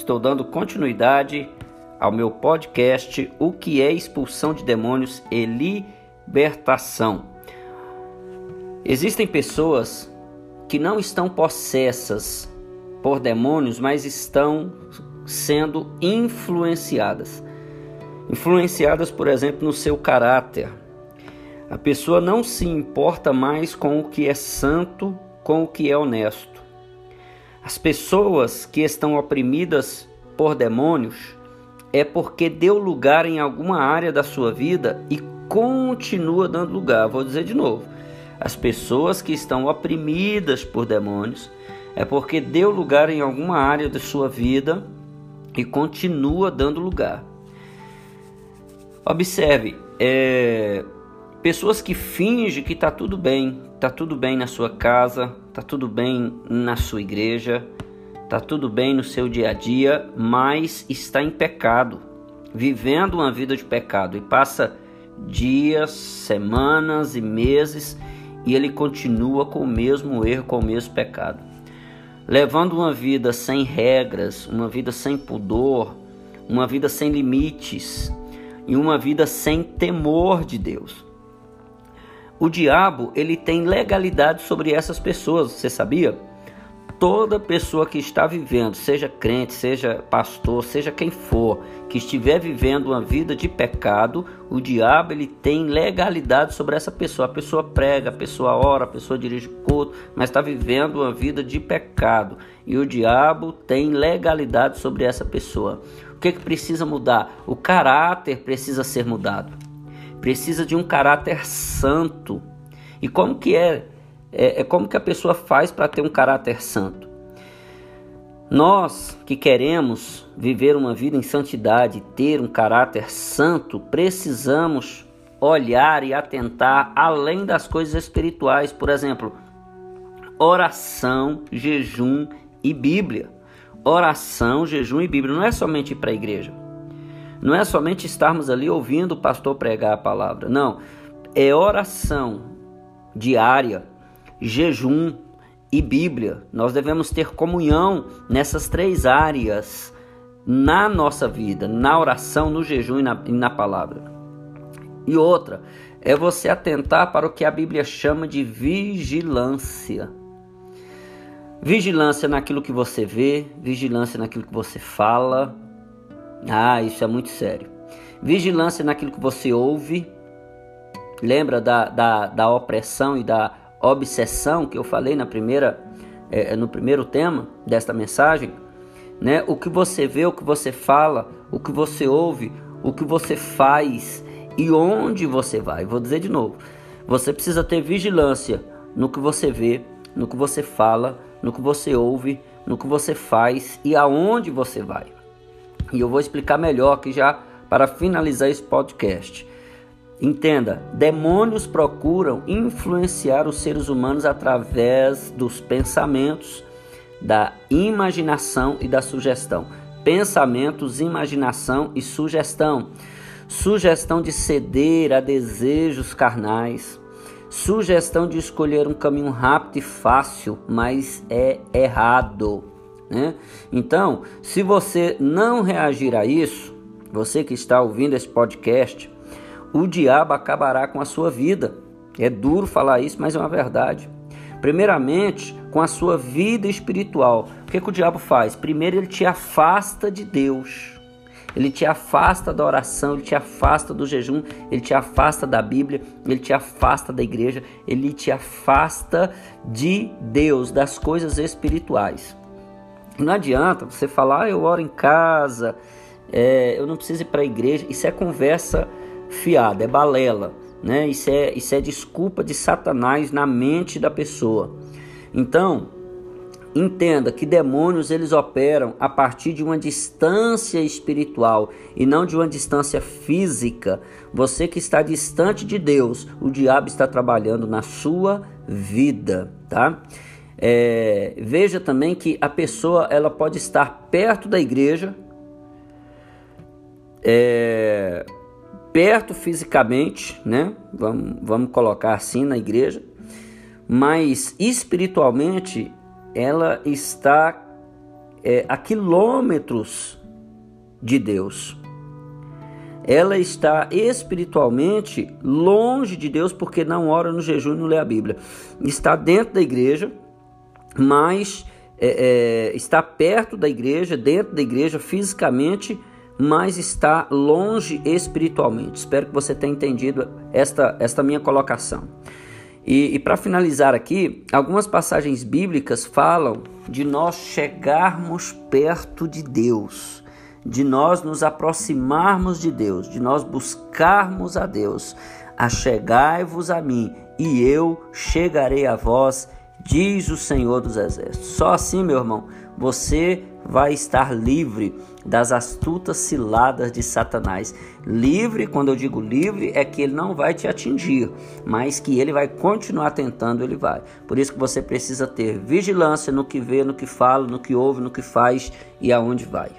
Estou dando continuidade ao meu podcast O que é expulsão de demônios e libertação. Existem pessoas que não estão possessas por demônios, mas estão sendo influenciadas. Influenciadas, por exemplo, no seu caráter. A pessoa não se importa mais com o que é santo, com o que é honesto. As pessoas que estão oprimidas por demônios é porque deu lugar em alguma área da sua vida e continua dando lugar. Vou dizer de novo. As pessoas que estão oprimidas por demônios é porque deu lugar em alguma área da sua vida e continua dando lugar. Observe, é, pessoas que fingem que está tudo bem, está tudo bem na sua casa, está tudo bem na sua igreja, está tudo bem no seu dia a dia, mas está em pecado, vivendo uma vida de pecado e passa dias, semanas e meses e ele continua com o mesmo erro, com o mesmo pecado. Levando uma vida sem regras, uma vida sem pudor, uma vida sem limites e uma vida sem temor de Deus. O diabo, ele tem legalidade sobre essas pessoas, você sabia? Toda pessoa que está vivendo, seja crente, seja pastor, seja quem for, que estiver vivendo uma vida de pecado, o diabo ele tem legalidade sobre essa pessoa. A pessoa prega, a pessoa ora, a pessoa dirige culto, mas está vivendo uma vida de pecado. E o diabo tem legalidade sobre essa pessoa. O que, que precisa mudar? O caráter precisa ser mudado precisa de um caráter santo. E como que é, é, é como que a pessoa faz para ter um caráter santo? Nós que queremos viver uma vida em santidade, ter um caráter santo, precisamos olhar e atentar além das coisas espirituais, por exemplo, oração, jejum e Bíblia. Oração, jejum e Bíblia não é somente para a igreja. Não é somente estarmos ali ouvindo o pastor pregar a palavra, não. É oração diária, jejum e Bíblia. Nós devemos ter comunhão nessas três áreas na nossa vida, na oração, no jejum e na, e na palavra. E outra é você atentar para o que a Bíblia chama de vigilância. Vigilância naquilo que você vê, vigilância naquilo que você fala, ah, isso é muito sério. Vigilância naquilo que você ouve. Lembra da, da, da opressão e da obsessão que eu falei na primeira, é, no primeiro tema desta mensagem? Né? O que você vê, o que você fala, o que você ouve, o que você faz e onde você vai. Vou dizer de novo. Você precisa ter vigilância no que você vê, no que você fala, no que você ouve, no que você faz e aonde você vai. E eu vou explicar melhor aqui já para finalizar esse podcast. Entenda, demônios procuram influenciar os seres humanos através dos pensamentos, da imaginação e da sugestão. Pensamentos, imaginação e sugestão. Sugestão de ceder a desejos carnais. Sugestão de escolher um caminho rápido e fácil, mas é errado. Né? Então, se você não reagir a isso, você que está ouvindo esse podcast, o diabo acabará com a sua vida. É duro falar isso, mas é uma verdade. Primeiramente, com a sua vida espiritual. O que, que o diabo faz? Primeiro, ele te afasta de Deus. Ele te afasta da oração, ele te afasta do jejum, ele te afasta da Bíblia, ele te afasta da igreja, ele te afasta de Deus, das coisas espirituais. Não adianta você falar, ah, eu oro em casa, é, eu não preciso ir para a igreja. Isso é conversa fiada, é balela. Né? Isso, é, isso é desculpa de Satanás na mente da pessoa. Então, entenda que demônios eles operam a partir de uma distância espiritual e não de uma distância física. Você que está distante de Deus, o diabo está trabalhando na sua vida, tá? É, veja também que a pessoa ela pode estar perto da igreja, é, perto fisicamente, né? Vamos, vamos colocar assim na igreja, mas espiritualmente ela está é, a quilômetros de Deus. Ela está espiritualmente longe de Deus porque não ora no jejum e não lê a Bíblia. Está dentro da igreja, mas é, é, está perto da igreja, dentro da igreja fisicamente, mas está longe espiritualmente. Espero que você tenha entendido esta, esta minha colocação. E, e para finalizar aqui, algumas passagens bíblicas falam de nós chegarmos perto de Deus, de nós nos aproximarmos de Deus, de nós buscarmos a Deus. Achegai-vos a mim, e eu chegarei a vós, diz o Senhor dos Exércitos. Só assim, meu irmão, você vai estar livre das astutas ciladas de Satanás. Livre, quando eu digo livre, é que ele não vai te atingir, mas que ele vai continuar tentando, ele vai. Por isso que você precisa ter vigilância no que vê, no que fala, no que ouve, no que faz e aonde vai.